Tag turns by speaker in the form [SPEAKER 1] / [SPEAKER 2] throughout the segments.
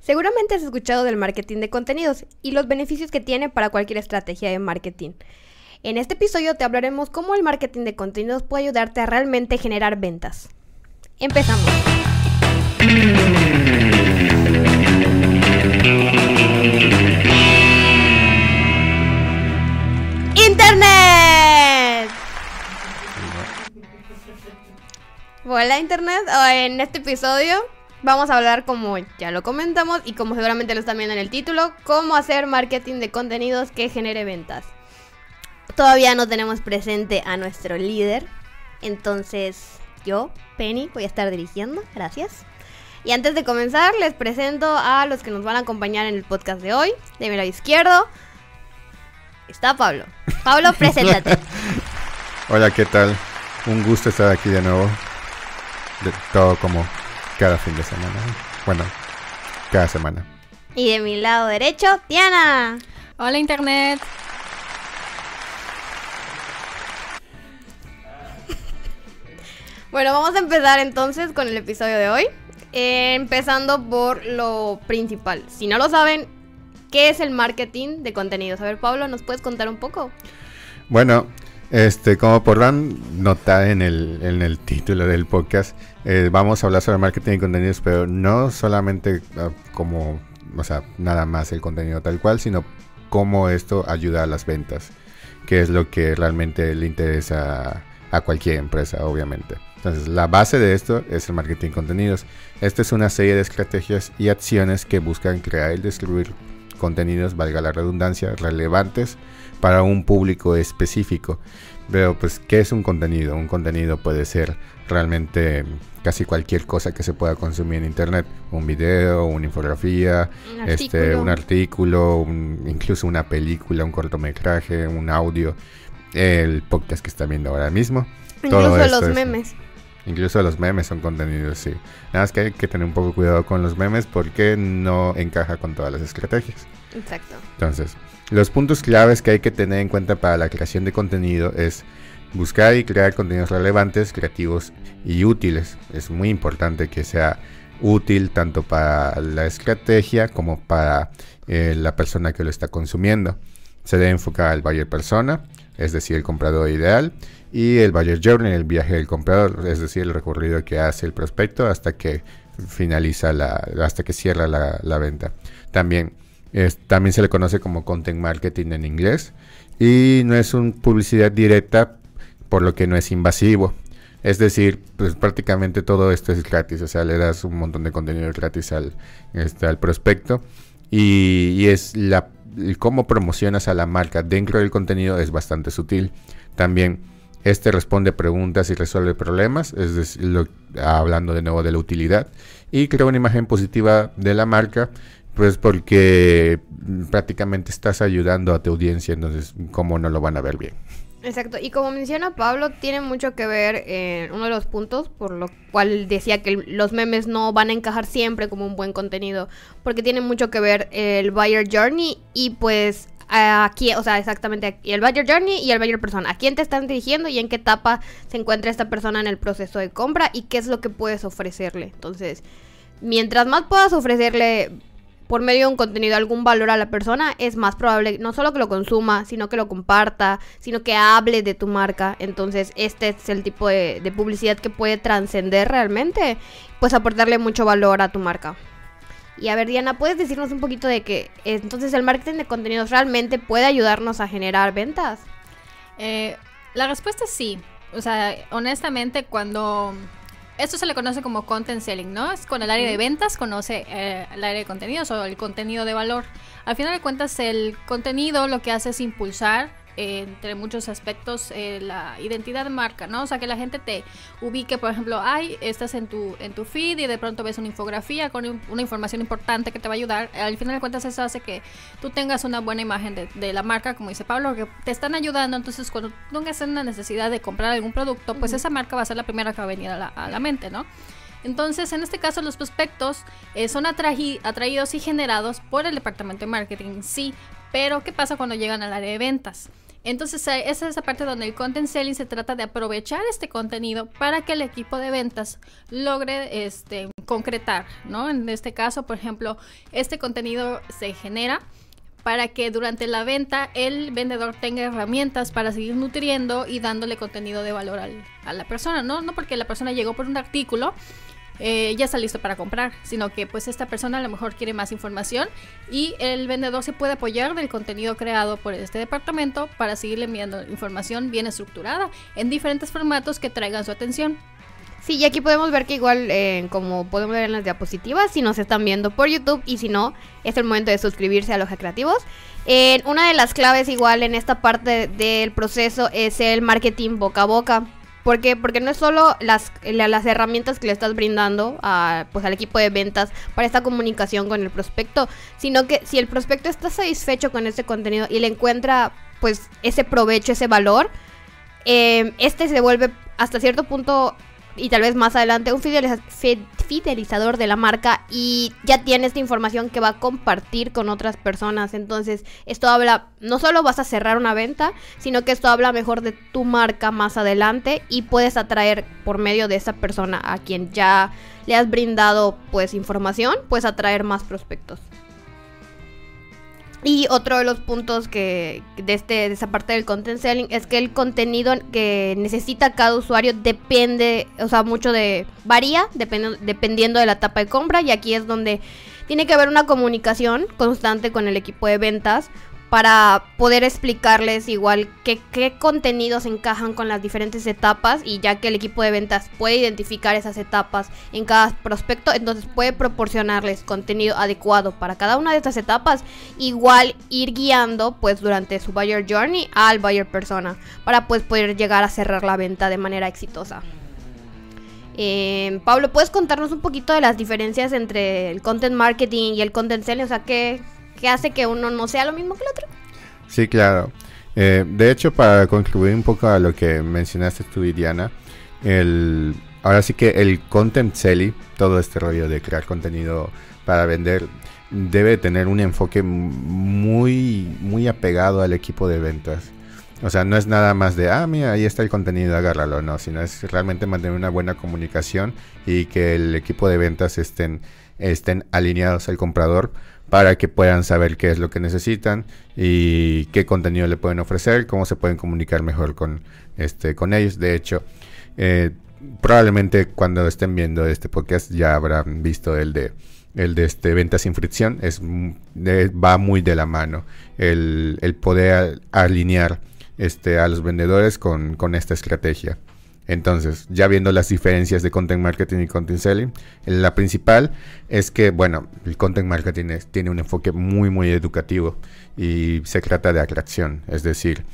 [SPEAKER 1] Seguramente has escuchado del marketing de contenidos y los beneficios que tiene para cualquier estrategia de marketing. En este episodio te hablaremos cómo el marketing de contenidos puede ayudarte a realmente generar ventas. Empezamos. Internet. Hola Internet, Oh, en este episodio vamos a hablar como ya lo comentamos y como seguramente lo están viendo en el título, cómo hacer marketing de contenidos que genere ventas. Todavía no tenemos presente a nuestro líder, entonces yo, Penny, voy a estar dirigiendo, gracias. Y antes de comenzar, les presento a los que nos van a acompañar en el podcast de hoy. De mi lado izquierdo está Pablo. Pablo, preséntate.
[SPEAKER 2] Hola, ¿qué tal? Un gusto estar aquí de nuevo. De todo como cada fin de semana. Bueno, cada semana.
[SPEAKER 1] Y de mi lado derecho, Tiana.
[SPEAKER 3] Hola Internet.
[SPEAKER 1] Bueno, vamos a empezar entonces con el episodio de hoy. Eh, empezando por lo principal. Si no lo saben, ¿qué es el marketing de contenidos? A ver, Pablo, ¿nos puedes contar un poco?
[SPEAKER 2] Bueno, este, como podrán notar en el, en el título del podcast, eh, vamos a hablar sobre marketing de contenidos, pero no solamente ah, como, o sea, nada más el contenido tal cual, sino cómo esto ayuda a las ventas, que es lo que realmente le interesa a cualquier empresa, obviamente. Entonces, la base de esto es el marketing de contenidos. Esta es una serie de estrategias y acciones que buscan crear y distribuir contenidos, valga la redundancia, relevantes para un público específico. Pero pues, ¿qué es un contenido? Un contenido puede ser realmente casi cualquier cosa que se pueda consumir en internet. Un video, una infografía,
[SPEAKER 1] Un
[SPEAKER 2] este,
[SPEAKER 1] artículo.
[SPEAKER 2] un artículo, un- incluso una película, un cortometraje, un audio, el podcast que están viendo ahora mismo. Todo
[SPEAKER 1] Incluso
[SPEAKER 2] esto
[SPEAKER 1] los
[SPEAKER 2] es-
[SPEAKER 1] memes.
[SPEAKER 2] Incluso los memes son contenidos, sí. Nada más que hay que tener un poco cuidado con los memes porque no encaja con todas las estrategias.
[SPEAKER 1] Exacto.
[SPEAKER 2] Entonces, los puntos claves que hay que tener en cuenta para la creación de contenido es buscar y crear contenidos relevantes, creativos y útiles. Es muy importante que sea útil tanto para la estrategia como para eh, la persona que lo está consumiendo. Se debe enfocar al buyer persona, es decir, el comprador ideal, y el buyer journey, el viaje del comprador, es decir, el recorrido que hace el prospecto hasta que finaliza la, hasta que cierra la, la venta. También también se le conoce como content marketing en inglés y no es una publicidad directa por lo que no es invasivo. Es decir, pues prácticamente todo esto es gratis, o sea, le das un montón de contenido gratis al, este, prospecto y, es la cómo promocionas a la marca dentro del contenido es bastante sutil. También este responde preguntas y resuelve problemas, es decir, hablando de nuevo de la utilidad y crea una imagen positiva de la marca, pues porque prácticamente estás ayudando a tu audiencia, entonces cómo no lo van a ver bien.
[SPEAKER 1] Exacto, y como menciona Pablo, tiene mucho que ver en uno de los puntos por lo cual decía que los memes no van a encajar siempre como un buen contenido, porque tiene mucho que ver el buyer journey y pues aquí, o sea, exactamente el buyer journey y el buyer persona, a quién te están dirigiendo y en qué etapa se encuentra esta persona en el proceso de compra y qué es lo que puedes ofrecerle. Entonces, mientras más puedas ofrecerle por medio de un contenido algún valor a la persona, es más probable no solo que lo consuma, sino que lo comparta, sino que hable de tu marca. Entonces, este es el tipo de, publicidad que puede trascender realmente, pues aportarle mucho valor a tu marca. Y a ver, Diana, ¿puedes decirnos un poquito de que eh, entonces el marketing de contenidos realmente puede ayudarnos a generar ventas?
[SPEAKER 3] Eh, la respuesta es sí. O sea, honestamente, cuando... Esto se le conoce como content selling, ¿no? Es con el área de ventas, conoce eh, el área de contenidos o el contenido de valor. Al final de cuentas, el contenido lo que hace es impulsar, eh, entre muchos aspectos, eh, la identidad de marca, ¿no? O sea, que la gente te ubique, por ejemplo, ay, estás en tu, en tu feed y de pronto ves una infografía con una información importante que te va a ayudar. Al final de cuentas, eso hace que tú tengas una buena imagen de, de la marca, como dice Pablo, que te están ayudando. Entonces, cuando tengas una necesidad de comprar algún producto, pues esa marca va a ser la primera que va a venir a la, a la mente, ¿no? Entonces, en este caso, los prospectos eh, son atraídos y generados por el departamento de marketing, sí. Pero, ¿qué pasa cuando llegan al área de ventas? Entonces, esa es esa parte donde el content selling se trata de aprovechar este contenido para que el equipo de ventas logre este, concretar, ¿no? En este caso, por ejemplo, este contenido se genera para que durante la venta el vendedor tenga herramientas para seguir nutriendo y dándole contenido de valor a la persona, ¿no? No porque la persona llegó por un artículo, eh, ya está listo para comprar, sino que pues esta persona a lo mejor quiere más información y el vendedor se puede apoyar del contenido creado por este departamento para seguirle enviando información bien estructurada en diferentes formatos que traigan su atención.
[SPEAKER 1] Sí, y aquí podemos ver que igual, eh, como podemos ver en las diapositivas, si nos están viendo por YouTube y si no, es el momento de suscribirse a Loja Creativos. Eh, una de las claves igual en esta parte del proceso es el marketing boca a boca. ¿Por qué? Porque no es solo las, las herramientas que le estás brindando a, pues, al equipo de ventas para esta comunicación con el prospecto, sino que si el prospecto está satisfecho con este contenido y le encuentra pues ese provecho, ese valor, eh, este se vuelve hasta cierto punto y tal vez más adelante un fidelizador de la marca y ya tiene esta información que va a compartir con otras personas. Entonces, esto habla, no solo vas a cerrar una venta, sino que esto habla mejor de tu marca más adelante y puedes atraer por medio de esa persona a quien ya le has brindado pues información, puedes atraer más prospectos. Y otro de los puntos que de, este, de esa parte del content selling es que el contenido que necesita cada usuario depende, o sea, mucho de varía dependiendo de la etapa de compra. Y aquí es donde tiene que haber una comunicación constante con el equipo de ventas para poder explicarles igual qué, qué contenidos encajan con las diferentes etapas y ya que el equipo de ventas puede identificar esas etapas en cada prospecto, entonces puede proporcionarles contenido adecuado para cada una de estas etapas, igual ir guiando pues durante su buyer journey al buyer persona para pues poder llegar a cerrar la venta de manera exitosa. Eh, Pablo, ¿puedes contarnos un poquito de las diferencias entre el content marketing y el content selling? O sea, ¿qué, que hace que uno no sea lo mismo que el otro.
[SPEAKER 2] Sí, claro. Eh, de hecho, para contribuir un poco a lo que mencionaste tú, Diana, el, ahora sí que el content selling, todo este rollo de crear contenido para vender, debe tener un enfoque muy, muy apegado al equipo de ventas. O sea, no es nada más de, ah, mira, ahí está el contenido, agárralo, no, sino es realmente mantener una buena comunicación y que el equipo de ventas estén, estén alineados al comprador para que puedan saber qué es lo que necesitan y qué contenido le pueden ofrecer, cómo se pueden comunicar mejor con, este, con ellos. De hecho, eh, probablemente cuando estén viendo este podcast ya habrán visto el de el de este ventas sin fricción es va muy de la mano el, el poder alinear este a los vendedores con, con esta estrategia entonces, ya viendo las diferencias de content marketing y content selling, la principal es que, bueno, el content marketing tiene un enfoque muy, muy educativo y se trata de atracción. Es decir,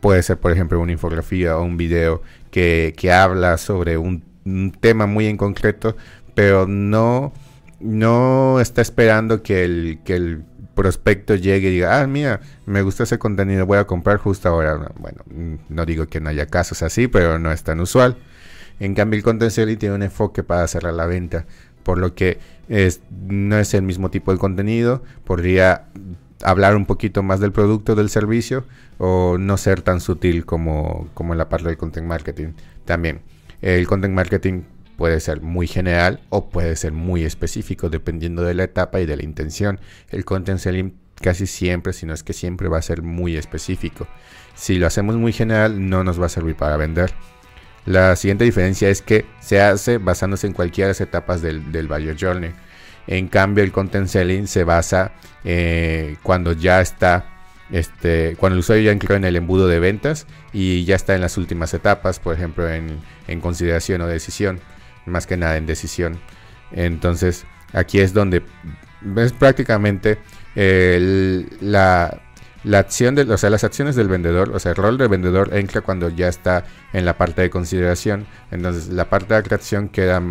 [SPEAKER 2] puede ser, por ejemplo, una infografía o un video que, habla sobre un, tema muy en concreto, pero no, no está esperando que el, que el prospecto llegue y diga, ah, mira, me gusta ese contenido, voy a comprar justo ahora. Bueno, mm, no digo que no haya casos así, pero no es tan usual. En cambio, el content selling tiene un enfoque para cerrar la venta, por lo que es, no es el mismo tipo de contenido, podría hablar un poquito más del producto, del servicio, o no ser tan sutil como, como en la parte del content marketing. También, el content marketing puede ser muy general o puede ser muy específico dependiendo de la etapa y de la intención. El content selling casi siempre, si no es que siempre va a ser muy específico. Si lo hacemos muy general no nos va a servir para vender. La siguiente diferencia es que se hace basándose en cualquiera de las etapas del, buyer journey. En cambio el content selling se basa eh, cuando ya está este, cuando el usuario ya entró en el embudo de ventas y ya está en las últimas etapas, por ejemplo en consideración o decisión más que nada en decisión. Entonces, aquí es donde es prácticamente la, la, acción de, o sea, las acciones del vendedor, o sea, el rol del vendedor entra cuando ya está en la parte de consideración. Entonces, la parte de atracción queda,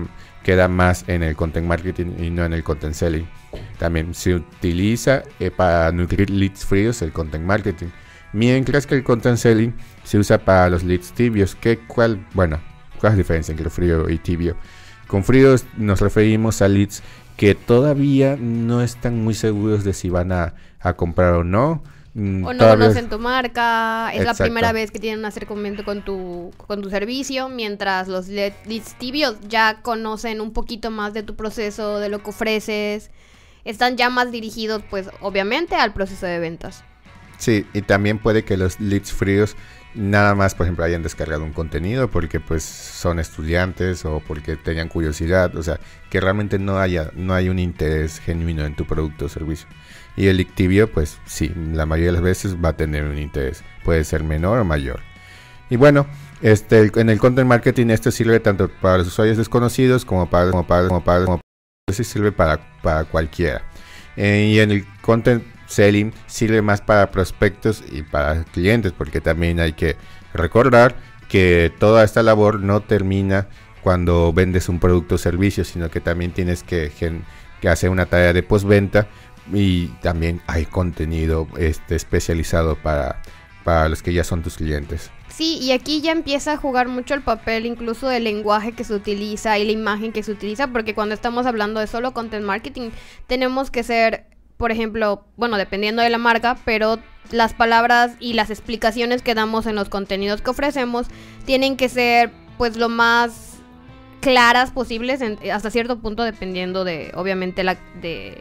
[SPEAKER 2] queda más en el content marketing y no en el content selling. También se utiliza eh, para nutrir leads fríos el content marketing. Mientras que el content selling se usa para los leads tibios. Que cuál, bueno, ¿Cuál es la diferencia entre frío y tibio? Con frío nos referimos a leads que todavía no están muy seguros de si van a, comprar o no, mm,
[SPEAKER 1] O no
[SPEAKER 2] todavía-
[SPEAKER 1] conocen tu marca, es la primera vez que tienen un acercamiento con tu, con tu servicio, mientras los le- leads tibios ya conocen un poquito más de tu proceso, de lo que ofreces, están ya más dirigidos pues obviamente al proceso de ventas.
[SPEAKER 2] Sí, y también puede que los leads fríos nada más, por ejemplo, hayan descargado un contenido porque pues son estudiantes o porque tenían curiosidad, o sea, que realmente no haya no hay un interés genuino en tu producto o servicio. Y el pues sí, la mayoría de las veces va a tener un interés, puede ser menor o mayor. Y bueno, este en el content marketing esto sirve tanto para los usuarios desconocidos como para como para como para, como para- sirve para para cualquiera. Eh, y en el content selling sirve más para prospectos y para clientes, porque también hay que recordar que toda esta labor no termina cuando vendes un producto o servicio, sino que también tienes que, que hacer una tarea de postventa y también hay contenido este, especializado para, para los que ya son tus clientes.
[SPEAKER 1] Sí, y aquí ya empieza a jugar mucho el papel incluso del lenguaje que se utiliza y la imagen que se utiliza, porque cuando estamos hablando de solo content marketing, tenemos que ser, por ejemplo, bueno, dependiendo de la marca, pero las palabras y las explicaciones que damos en los contenidos que ofrecemos tienen que ser pues lo más claras posibles hasta cierto punto dependiendo de obviamente la de,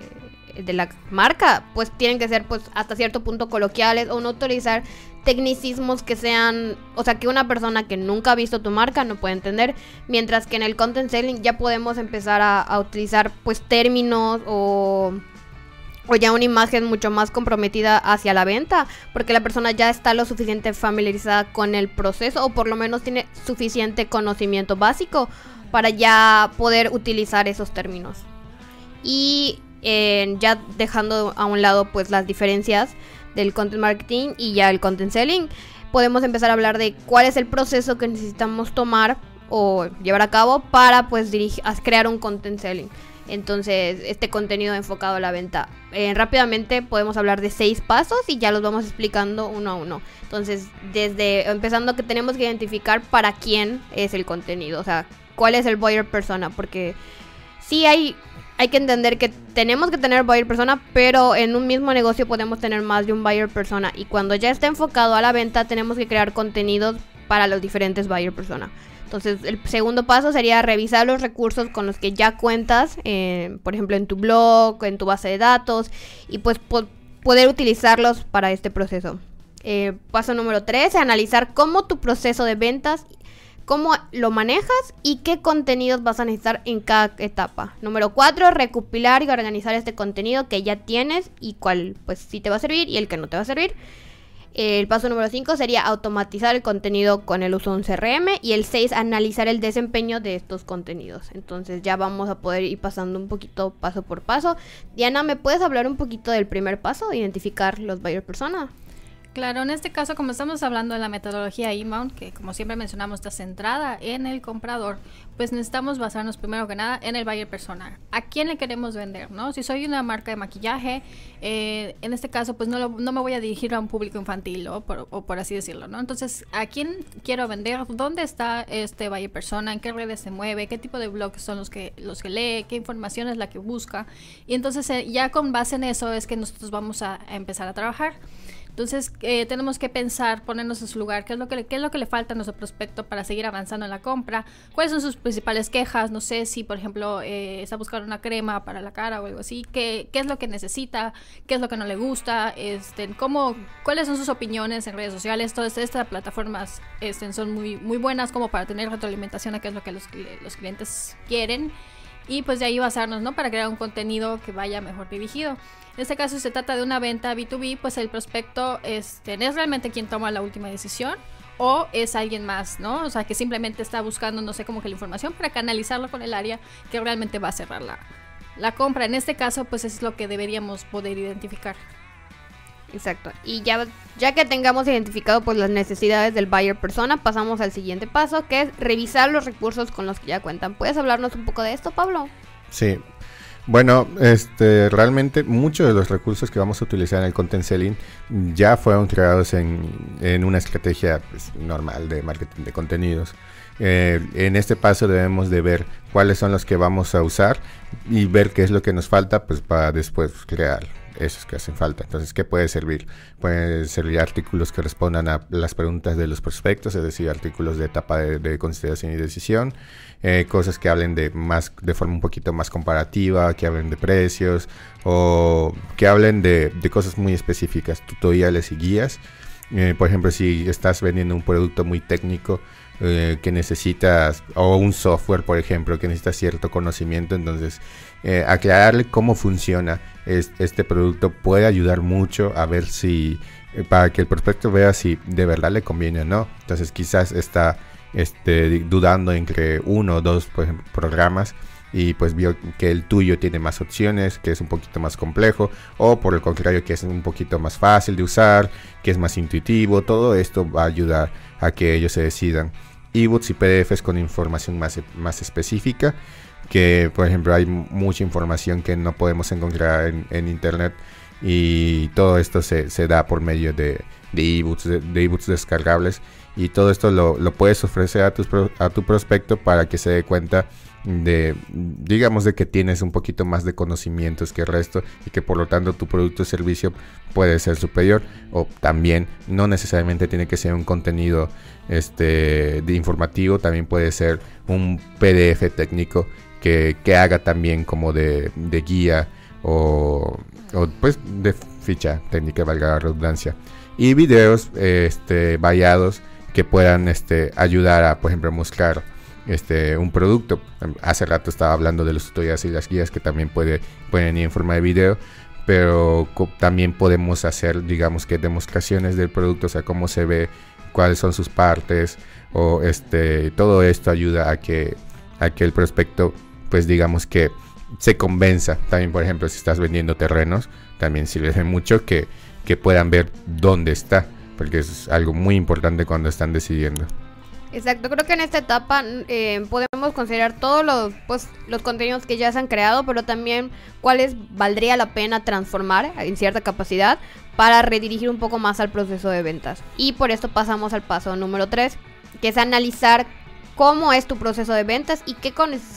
[SPEAKER 1] de la marca. Pues tienen que ser pues hasta cierto punto coloquiales o no utilizar tecnicismos que sean o sea que una persona que nunca ha visto tu marca no puede entender mientras que en el content selling ya podemos empezar a, a utilizar pues términos o o ya una imagen mucho más comprometida hacia la venta, porque la persona ya está lo suficiente familiarizada con el proceso o por lo menos tiene suficiente conocimiento básico para ya poder utilizar esos términos. Y eh, ya dejando a un lado pues las diferencias del content marketing y ya el content selling, podemos empezar a hablar de cuál es el proceso que necesitamos tomar o llevar a cabo para pues crear un content selling. Entonces, este contenido enfocado a la venta. Eh, rápidamente podemos hablar de seis pasos y ya los vamos explicando uno a uno. Entonces, desde empezando que tenemos que identificar para quién es el contenido, o sea, cuál es el buyer persona, porque sí hay hay que entender que tenemos que tener buyer persona, pero en un mismo negocio podemos tener más de un buyer persona y cuando ya está enfocado a la venta tenemos que crear contenidos para los diferentes buyer persona. Entonces, el segundo paso sería revisar los recursos con los que ya cuentas, eh, por ejemplo, en tu blog, en tu base de datos, y pues po- poder utilizarlos para este proceso. Eh, paso número 3, analizar cómo tu proceso de ventas, cómo lo manejas y qué contenidos vas a necesitar en cada etapa. Número 4, recopilar y organizar este contenido que ya tienes y cuál pues sí te va a servir y el que no te va a servir. El paso número 5 sería automatizar el contenido con el uso de un CRM y el 6 analizar el desempeño de estos contenidos. Entonces ya vamos a poder ir pasando un poquito paso por paso. Diana, ¿me puedes hablar un poquito del primer paso, identificar los buyer persona?
[SPEAKER 3] Claro, en este caso, como estamos hablando de la metodología inbound, que como siempre mencionamos está centrada en el comprador, pues necesitamos basarnos primero que nada en el buyer persona. ¿A quién le queremos vender? ¿no? Si soy una marca de maquillaje, eh, en este caso, pues no, lo- no me voy a dirigir a un público infantil o por, así decirlo, ¿no? Entonces, ¿a quién quiero vender? ¿Dónde está este buyer persona? ¿En qué redes se mueve? ¿Qué tipo de blogs son los que, los lee? ¿Qué información es la que busca? Y entonces, eh, ya con base en eso es que nosotros vamos a empezar a trabajar. Entonces eh, tenemos que pensar, ponernos en su lugar, qué es, lo que le, qué es lo que le falta a nuestro prospecto para seguir avanzando en la compra, cuáles son sus principales quejas, no sé si por ejemplo eh, está buscando una crema para la cara o algo así, qué, qué es lo que necesita, qué es lo que no le gusta, este, cómo, cuáles son sus opiniones en redes sociales, todas estas plataformas este, son muy, muy buenas como para tener retroalimentación a qué es lo que los, los clientes quieren y pues de ahí basarnos, ¿no? Para crear un contenido que vaya mejor dirigido. En este caso si se trata de una venta B2B, pues el prospecto este, es realmente quien toma la última decisión o es alguien más, ¿no? O sea, que simplemente está buscando, no sé, como que la información para canalizarlo con el área que realmente va a cerrar la, la compra. En este caso, pues es lo que deberíamos poder identificar.
[SPEAKER 1] Exacto. Y ya, ya que tengamos identificado pues las necesidades del buyer persona, pasamos al siguiente paso, que es revisar los recursos con los que ya cuentan. ¿Puedes hablarnos un poco de esto, Pablo?
[SPEAKER 2] Sí. Bueno, este, realmente muchos de los recursos que vamos a utilizar en el content selling ya fueron creados en, en una estrategia pues, normal de marketing de contenidos. Eh, en este paso debemos de ver cuáles son los que vamos a usar y ver qué es lo que nos falta pues para después crear esos que hacen falta. Entonces, ¿qué puede servir? Pueden servir artículos que respondan a las preguntas de los prospectos, es decir, artículos de etapa de, consideración y decisión, eh, cosas que hablen de más, de forma un poquito más comparativa, que hablen de precios o que hablen de, de cosas muy específicas, tutoriales y guías. Eh, por ejemplo, si estás vendiendo un producto muy técnico, eh, que necesitas, o un software, por ejemplo, que necesita cierto conocimiento, entonces eh, aclararle cómo funciona este producto. Puede ayudar mucho a ver si, eh, para que el prospecto vea si de verdad le conviene o no. Entonces quizás está este, dudando entre uno o dos programas y pues vio que el tuyo tiene más opciones, que es un poquito más complejo, o por el contrario que es un poquito más fácil de usar, que es más intuitivo, todo esto va a ayudar a que ellos se decidan. Ebooks y PDFs con información más, más específica, que por ejemplo hay mucha información que no podemos encontrar en, internet y todo esto se, da por medio de, de ebooks, de, ebooks descargables y todo esto lo, puedes ofrecer a tu, a tu prospecto para que se dé cuenta de digamos de que tienes un poquito más de conocimientos que el resto y que por lo tanto tu producto o servicio puede ser superior o también no necesariamente tiene que ser un contenido este de informativo también puede ser un PDF técnico que, haga también como de, guía o, pues de ficha técnica valga la redundancia y videos este variados que puedan este ayudar a por ejemplo mostrar este, un producto. Hace rato estaba hablando de los tutoriales y las guías que también puede, pueden ir en forma de video, pero también podemos hacer, digamos que demostraciones del producto, o sea, cómo se ve, cuáles son sus partes, o este, todo esto ayuda a que, a que el prospecto, pues digamos que se convenza. También, por ejemplo, si estás vendiendo terrenos, también sirve mucho que, que puedan ver dónde está, porque es algo muy importante cuando están decidiendo.
[SPEAKER 1] Exacto, creo que en esta etapa eh, podemos considerar todos los, pues, los contenidos que ya se han creado, pero también cuáles valdría la pena transformar en cierta capacidad para redirigir un poco más al proceso de ventas. Y por esto pasamos al paso número 3, que es analizar cómo es tu proceso de ventas y qué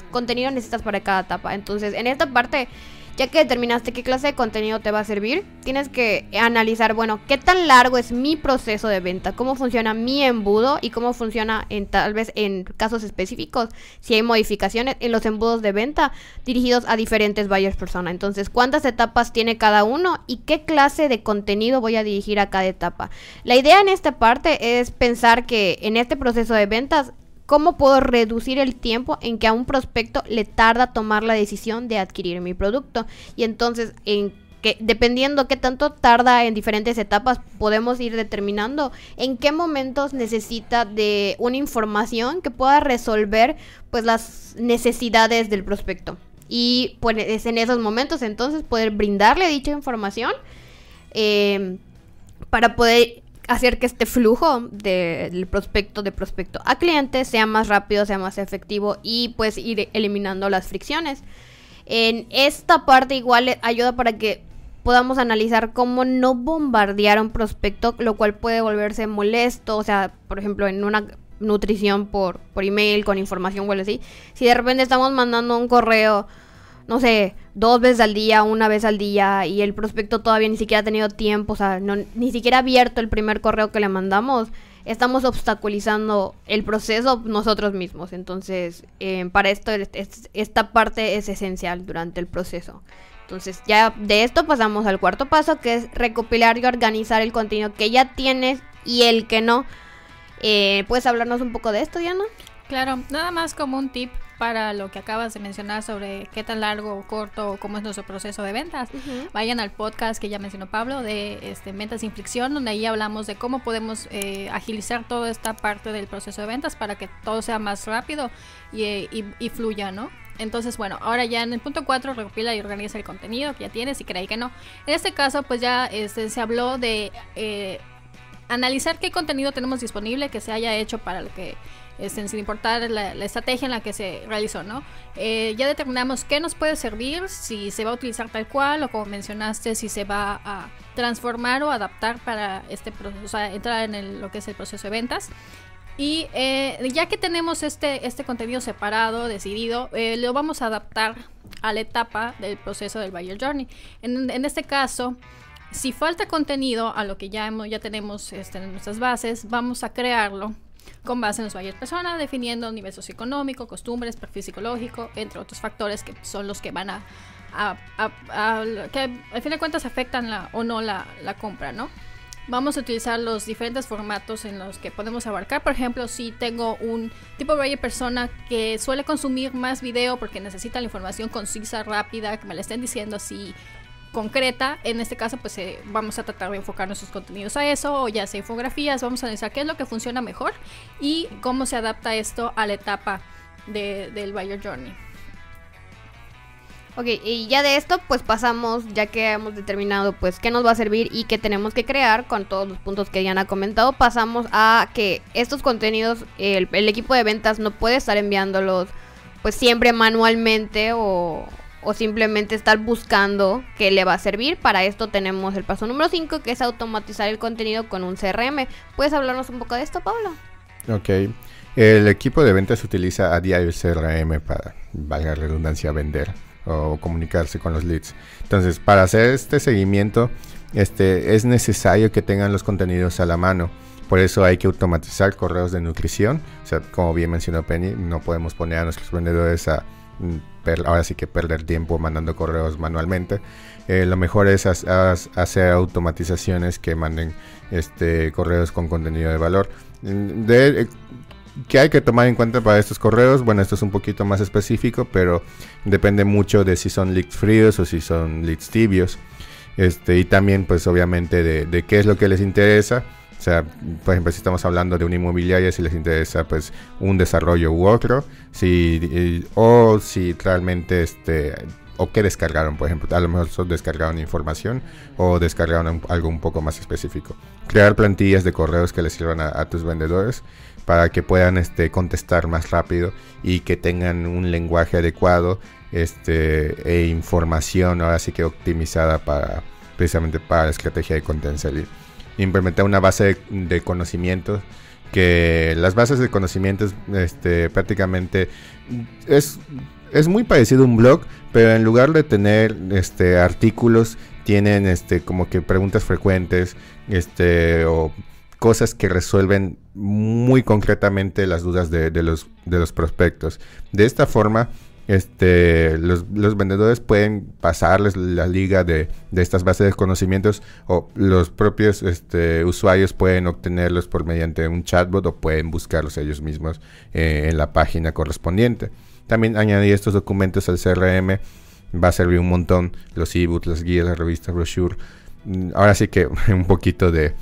[SPEAKER 1] contenido necesitas para cada etapa. Entonces, en esta parte ya que determinaste qué clase de contenido te va a servir, tienes que analizar, bueno, qué tan largo es mi proceso de venta, cómo funciona mi embudo y cómo funciona en tal vez en casos específicos, si hay modificaciones en los embudos de venta dirigidos a diferentes buyers persona. Entonces, ¿cuántas etapas tiene cada uno y qué clase de contenido voy a dirigir a cada etapa? La idea en esta parte es pensar que en este proceso de ventas ¿Cómo puedo reducir el tiempo en que a un prospecto le tarda tomar la decisión de adquirir mi producto? Y entonces, en que dependiendo qué tanto tarda en diferentes etapas, podemos ir determinando en qué momentos necesita de una información que pueda resolver pues las necesidades del prospecto. Y pues es en esos momentos entonces poder brindarle dicha información eh, para poder hacer que este flujo del prospecto de prospecto a cliente sea más rápido, sea más efectivo y pues ir eliminando las fricciones. En esta parte igual ayuda para que podamos analizar cómo no bombardear a un prospecto, lo cual puede volverse molesto, o sea, por ejemplo, en una nutrición por, por email con información o algo así. Si de repente estamos mandando un correo no sé, dos veces al día, una vez al día, y el prospecto todavía ni siquiera ha tenido tiempo, o sea, ni siquiera ha abierto el primer correo que le mandamos, estamos obstaculizando el proceso nosotros mismos. Entonces, eh, para esto, esta parte es esencial durante el proceso. Entonces, ya de esto pasamos al cuarto paso, que es recopilar y organizar el contenido que ya tienes y el que no. Eh, ¿Puedes hablarnos un poco de esto, Diana?
[SPEAKER 3] Claro, nada más como un tip para lo que acabas de mencionar sobre qué tan largo o corto o cómo es nuestro proceso de ventas, vayan al podcast que ya mencionó Pablo de este, Ventas sin fricción, donde ahí hablamos de cómo podemos eh, agilizar toda esta parte del proceso de ventas para que todo sea más rápido y, fluya, ¿no? Entonces, bueno, ahora ya en el punto 4 recopila y organiza el contenido que ya tienes y creí que no. En este caso, pues ya este, se habló de eh, analizar qué contenido tenemos disponible que se haya hecho para lo que este, sin importar la, estrategia en la que se realizó, ¿no? Eh, ya determinamos qué nos puede servir, si se va a utilizar tal cual o como mencionaste, si se va a transformar o adaptar para este proceso, o sea, entrar en lo que es el proceso de ventas. Y eh, ya que tenemos este, este contenido separado, decidido, eh, lo vamos a adaptar a la etapa del proceso del buyer journey. En, en este caso, si falta contenido a lo que ya, hemos, ya tenemos este, en nuestras bases, vamos a crearlo con base en los buyers persona, definiendo nivel socioeconómico, costumbres, perfil psicológico, entre otros factores que son los que van a, a, a, que al fin de cuentas afectan la, o no la, la compra, ¿no? Vamos a utilizar los diferentes formatos en los que podemos abarcar. Por ejemplo, si tengo un tipo de persona que suele consumir más video porque necesita la información concisa, rápida, que me la estén diciendo así concreta. En este caso, pues eh, vamos a tratar de enfocar nuestros contenidos a eso, o ya sea infografías, vamos a analizar qué es lo que funciona mejor y cómo se adapta esto a la etapa del buyer journey.
[SPEAKER 1] Ok, y ya de esto pues pasamos, ya que hemos determinado pues qué nos va a servir y qué tenemos que crear con todos los puntos que Diana ha comentado, pasamos a que estos contenidos, el, el equipo de ventas no puede estar enviándolos pues siempre manualmente o, o simplemente estar buscando qué le va a servir. Para esto tenemos el paso número 5, que es automatizar el contenido con un CRM. ¿Puedes hablarnos un poco de esto, Pablo?
[SPEAKER 2] Ok. El equipo de ventas utiliza a diario el CRM para, valga la redundancia, vender o comunicarse con los leads. Entonces, para hacer este seguimiento, este, es necesario que tengan los contenidos a la mano. Por eso hay que automatizar correos de nutrición. O sea, como bien mencionó Penny, no podemos poner a nuestros vendedores a ahora sí que perder tiempo mandando correos manualmente. Eh, lo mejor es hacer automatizaciones que manden este, correos con contenido de valor. Mm, de, eh, ¿Qué hay que tomar en cuenta para estos correos? Bueno, esto es un poquito más específico, pero depende mucho de si son leads fríos o si son leads tibios. Este, y también, pues obviamente, de, de qué es lo que les interesa o sea, por ejemplo, si estamos hablando de una inmobiliaria, si les interesa pues un desarrollo u otro, si, o si realmente este o qué descargaron, por ejemplo, a lo mejor descargaron información o descargaron algo un poco más específico. Crear plantillas de correos que les sirvan a, tus vendedores para que puedan este, contestar más rápido y que tengan un lenguaje adecuado este, e información ahora sí que optimizada para precisamente para la estrategia de content implementar una base de, conocimientos que las bases de conocimientos este, prácticamente es, es muy parecido a un blog, pero en lugar de tener este, artículos, tienen este, como que preguntas frecuentes este, o cosas que resuelven muy concretamente las dudas de, los, de los prospectos. De esta forma, este, los, vendedores pueden pasarles la liga de, estas bases de conocimientos o los propios este, usuarios pueden obtenerlos por mediante un chatbot o pueden buscarlos ellos mismos eh, en la página correspondiente. También añadir estos documentos al CRM va a servir un montón, los ebooks, las guías, las revistas, brochure. Mm, ahora sí que un poquito de,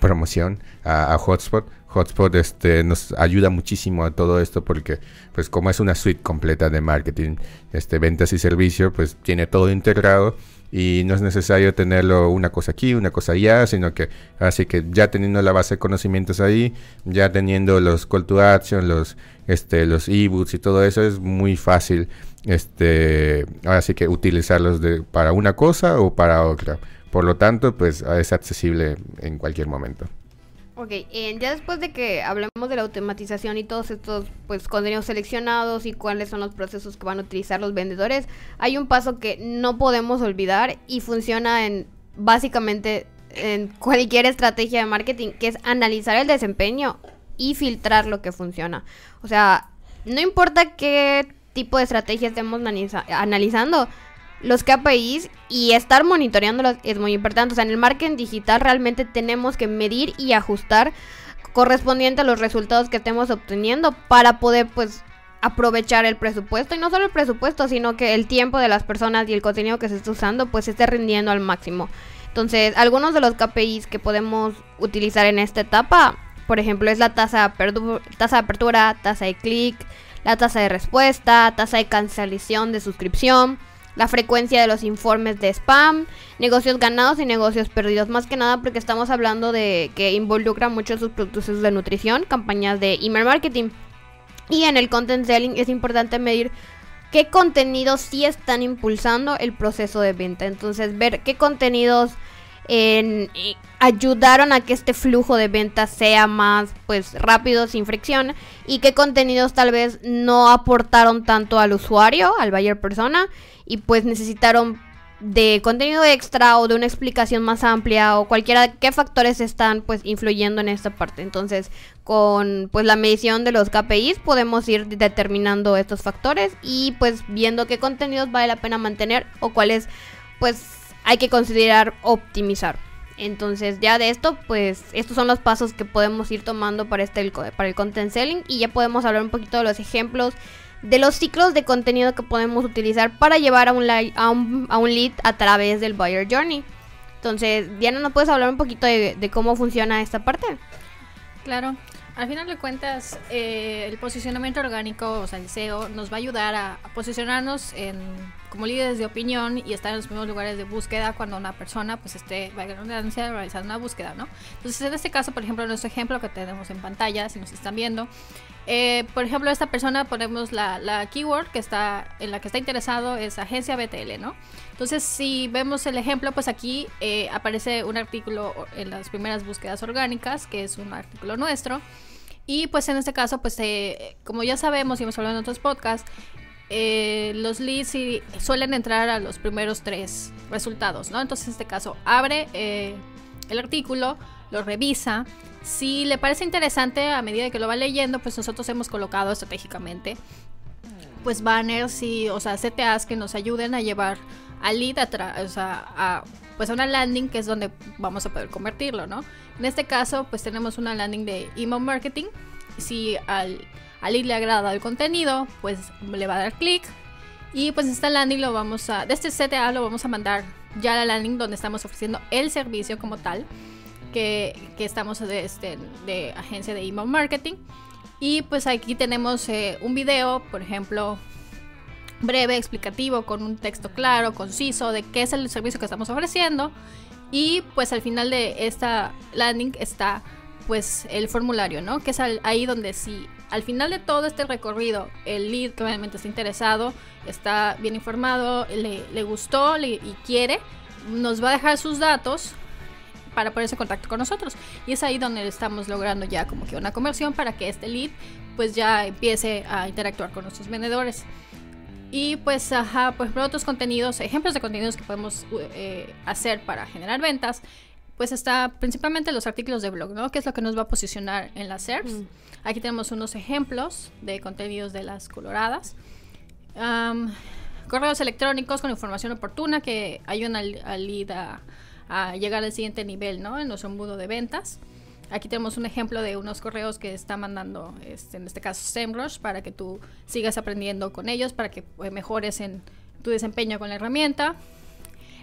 [SPEAKER 2] promoción a Hotspot Hotspot este, nos ayuda muchísimo a todo esto porque pues como es una suite completa de marketing, este, ventas y servicio, pues tiene todo integrado y no es necesario tenerlo una cosa aquí, una cosa allá, sino que así que ya teniendo la base de conocimientos ahí, ya teniendo los call to action, los este los ebooks y todo eso es muy fácil este ahora sí que utilizarlos de, para una cosa o para otra. Por lo tanto, pues es accesible en cualquier momento.
[SPEAKER 1] Ok, ya después de que hablemos de la automatización y todos estos pues contenidos seleccionados y cuáles son los procesos que van a utilizar los vendedores, hay un paso que no podemos olvidar y funciona en básicamente en cualquier estrategia de marketing, que es analizar el desempeño y filtrar lo que funciona. O sea, no importa qué tipo de estrategia estemos analizando, los KPIs y estar monitoreándolos es muy importante. O sea, en el marketing digital realmente tenemos que medir y ajustar correspondiente a los resultados que estemos obteniendo para poder pues aprovechar el presupuesto y no solo el presupuesto, sino que el tiempo de las personas y el contenido que se está usando pues esté rindiendo al máximo. Entonces, algunos de los KPIs que podemos utilizar en esta etapa, por ejemplo, es la tasa de, tasa de apertura, tasa de clic, la tasa de respuesta, tasa de cancelación de suscripción, la frecuencia de los informes de spam, negocios ganados y negocios perdidos. Más que nada porque estamos hablando de que involucra mucho sus productos de nutrición, campañas de email marketing. Y en el content selling es importante medir qué contenidos sí están impulsando el proceso de venta. Entonces, ver qué contenidos en, ayudaron a que este flujo de ventas sea más pues rápido, sin fricción y qué contenidos tal vez no aportaron tanto al usuario, al buyer persona y pues necesitaron de contenido extra o de una explicación más amplia o cualquiera qué factores están pues influyendo en esta parte. Entonces, con pues la medición de los KPIs podemos ir determinando estos factores y pues viendo qué contenidos vale la pena mantener o cuáles pues hay que considerar optimizar. Entonces, ya de esto, pues estos son los pasos que podemos ir tomando para este para el content selling y ya podemos hablar un poquito de los ejemplos de los ciclos de contenido que podemos utilizar para llevar a un, a un, lead a través del buyer journey. Entonces, Diana, ¿no puedes hablar un poquito de, cómo funciona esta parte?
[SPEAKER 3] Claro. Al final de cuentas, eh, el posicionamiento orgánico, o sea, el SEO, nos va a ayudar a, posicionarnos en, como líderes de opinión y estar en los mismos lugares de búsqueda cuando una persona pues esté, realizando una búsqueda, ¿no? Entonces, en este caso, por ejemplo, nuestro ejemplo que tenemos en pantalla, si nos están viendo, eh, por ejemplo, esta persona ponemos la, keyword que está en la que está interesado es agencia BTL, ¿no? Entonces, si vemos el ejemplo, pues aquí eh, aparece un artículo en las primeras búsquedas orgánicas, que es un artículo nuestro. Y pues en este caso, pues eh, como ya sabemos y hemos hablado en otros podcasts, los leads suelen entrar a los primeros tres resultados, ¿no? Entonces, en este caso, abre el artículo, lo revisa. Si le parece interesante a medida que lo va leyendo, pues nosotros hemos colocado estratégicamente pues banners y, o sea, CTAs que nos ayuden a llevar al lead a, o sea, a, pues a una landing que es donde vamos a poder convertirlo, ¿no? En este caso, pues tenemos una landing de email marketing. Si al, al lead le agrada el contenido, pues le va a dar clic. Y pues esta landing lo vamos a, de este CTA lo vamos a mandar ya a la landing donde estamos ofreciendo el servicio como tal que, estamos de, este, de agencia de email marketing. Y pues aquí tenemos eh, un video, por ejemplo, breve, explicativo, con un texto claro, conciso, de qué es el servicio que estamos ofreciendo. Y pues al final de esta landing está pues el formulario, ¿no? Que es ahí donde si al final de todo este recorrido el lead obviamente está interesado, está bien informado, le, gustó y quiere, nos va a dejar sus datos para ponerse en contacto con nosotros. Y es ahí donde estamos logrando ya como que una conversión para que este lead pues ya empiece a interactuar con nuestros vendedores. Y pues, ajá, pues por otros contenidos, ejemplos de contenidos que podemos eh, hacer para generar ventas, pues está principalmente los artículos de blog, ¿no? Que es lo que nos va a posicionar en las SERPs. Mm. Aquí tenemos unos ejemplos de contenidos de las coloradas. correos electrónicos con información oportuna que ayudan al, al lead a a llegar al siguiente nivel, ¿no? En nuestro embudo de ventas. Aquí tenemos un ejemplo de unos correos que está mandando, este, en este caso, SEMrush, para que tú sigas aprendiendo con ellos, para que pues, mejores en tu desempeño con la herramienta.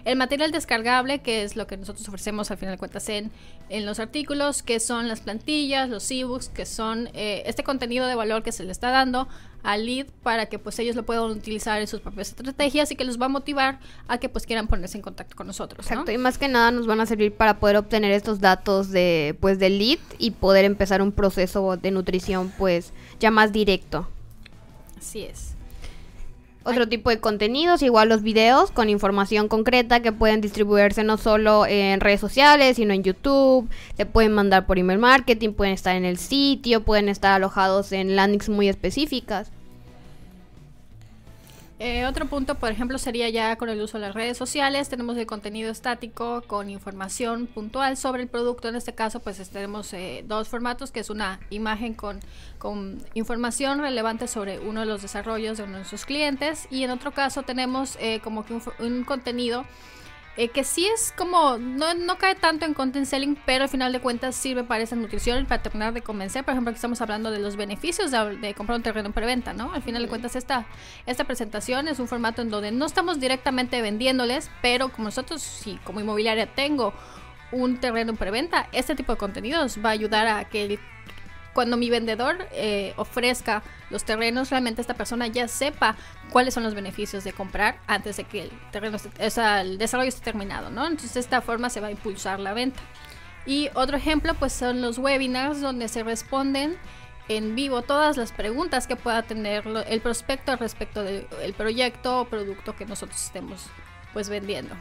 [SPEAKER 3] El material descargable, que es lo que nosotros ofrecemos al final de cuentas en, en los artículos, que son las plantillas, los ebooks, que son eh, este contenido de valor que se le está dando al lead para que pues ellos lo puedan utilizar en sus propias estrategias y que los va a motivar a que pues quieran ponerse en contacto con nosotros.
[SPEAKER 1] Exacto, y más que nada nos van a servir para poder obtener estos datos de pues del lead y poder empezar un proceso de nutrición pues ya más directo.
[SPEAKER 3] Así es.
[SPEAKER 1] Otro tipo de contenidos, igual los videos con información concreta que pueden distribuirse no solo en redes sociales, sino en YouTube, se pueden mandar por email marketing, pueden estar en el sitio, pueden estar alojados en landings muy específicas.
[SPEAKER 3] Eh, otro punto, por ejemplo, sería ya con el uso de las redes sociales. Tenemos el contenido estático con información puntual sobre el producto. En este caso, pues tenemos eh, dos formatos, que es una imagen con, con información relevante sobre uno de los desarrollos de uno de nuestros clientes. Y en otro caso tenemos eh, como que un contenido eh, que sí es como, no, no, cae tanto en content selling, pero al final de cuentas sirve para esa nutrición para terminar de convencer. Por ejemplo, aquí estamos hablando de los beneficios de, comprar un terreno en preventa, ¿no? Al final de cuentas, esta, esta presentación es un formato en donde no estamos directamente vendiéndoles, pero como nosotros, si como inmobiliaria tengo un terreno en preventa, este tipo de contenidos va a ayudar a que cuando mi vendedor eh, ofrezca los terrenos, realmente esta persona ya sepa cuáles son los beneficios de comprar antes de que el terreno, o sea, el desarrollo esté terminado, ¿no? Entonces de esta forma se va a impulsar la venta. Y otro ejemplo, pues son los webinars donde se responden en vivo todas las preguntas que pueda tener el prospecto respecto del proyecto o producto que nosotros estemos pues vendiendo.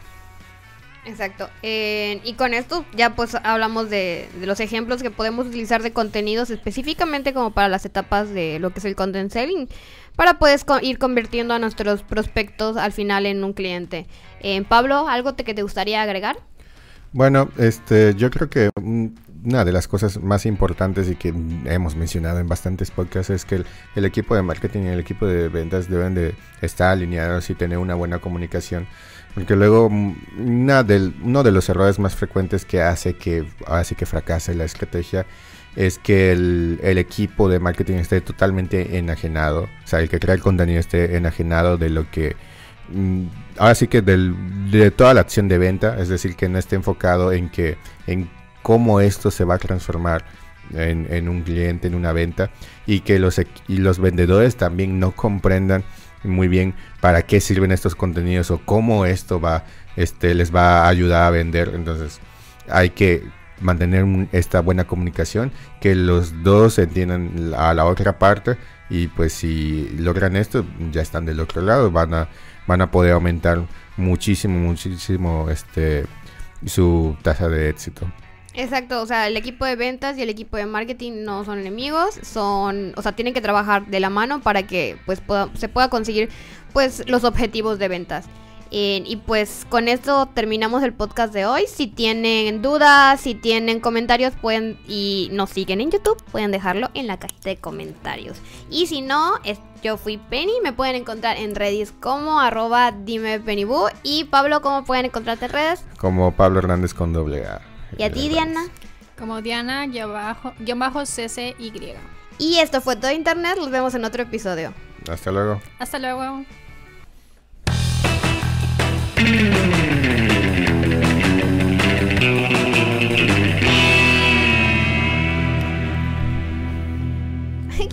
[SPEAKER 1] Exacto. Eh, y con esto ya pues hablamos de, de los ejemplos que podemos utilizar de contenidos específicamente como para las etapas de lo que es el content selling para pues co- ir convirtiendo a nuestros prospectos al final en un cliente. Eh, Pablo, ¿algo te, que te gustaría agregar?
[SPEAKER 2] Bueno, este, yo creo que una de las cosas más importantes y que hemos mencionado en bastantes podcasts es que el, el equipo de marketing y el equipo de ventas deben de estar alineados y tener una buena comunicación. Porque luego una del- uno de los errores más frecuentes que hace que hace que fracase la estrategia es que el, equipo de marketing esté totalmente enajenado. O sea, el que crea el contenido esté enajenado de lo que mm, ahora sí que del- de toda la acción de venta, es decir, que no esté enfocado en que en cómo esto se va a transformar en, en un cliente, en una venta, y que los, y los vendedores también no comprendan muy bien para qué sirven estos contenidos o cómo esto va, este, les va a ayudar a vender. Entonces, hay que mantener esta buena comunicación, que los dos entiendan a la otra parte y pues si logran esto, ya están del otro lado, van a, van a poder aumentar muchísimo, muchísimo este, su tasa de éxito.
[SPEAKER 1] Exacto, o sea, el equipo de ventas y el equipo de marketing no son enemigos, son, o sea, tienen que trabajar de la mano para que pues se pueda conseguir pues los objetivos de ventas. Eh, y pues con esto terminamos el podcast de hoy. Si tienen dudas, si tienen comentarios, pueden y nos siguen en YouTube, pueden dejarlo en la cajita de comentarios. Y si no, yo fui Penny, me pueden encontrar en redes como arroba dime Pennybu. Y Pablo, ¿cómo pueden encontrarte en redes?
[SPEAKER 2] Como Pablo Hernández con doble A.
[SPEAKER 1] ¿Y a ti, Diana?
[SPEAKER 3] Como Diana, guion bajo, guion bajo CCY.
[SPEAKER 1] Y esto fue todo Internet. Nos vemos en otro episodio.
[SPEAKER 2] Hasta luego.
[SPEAKER 3] Hasta luego.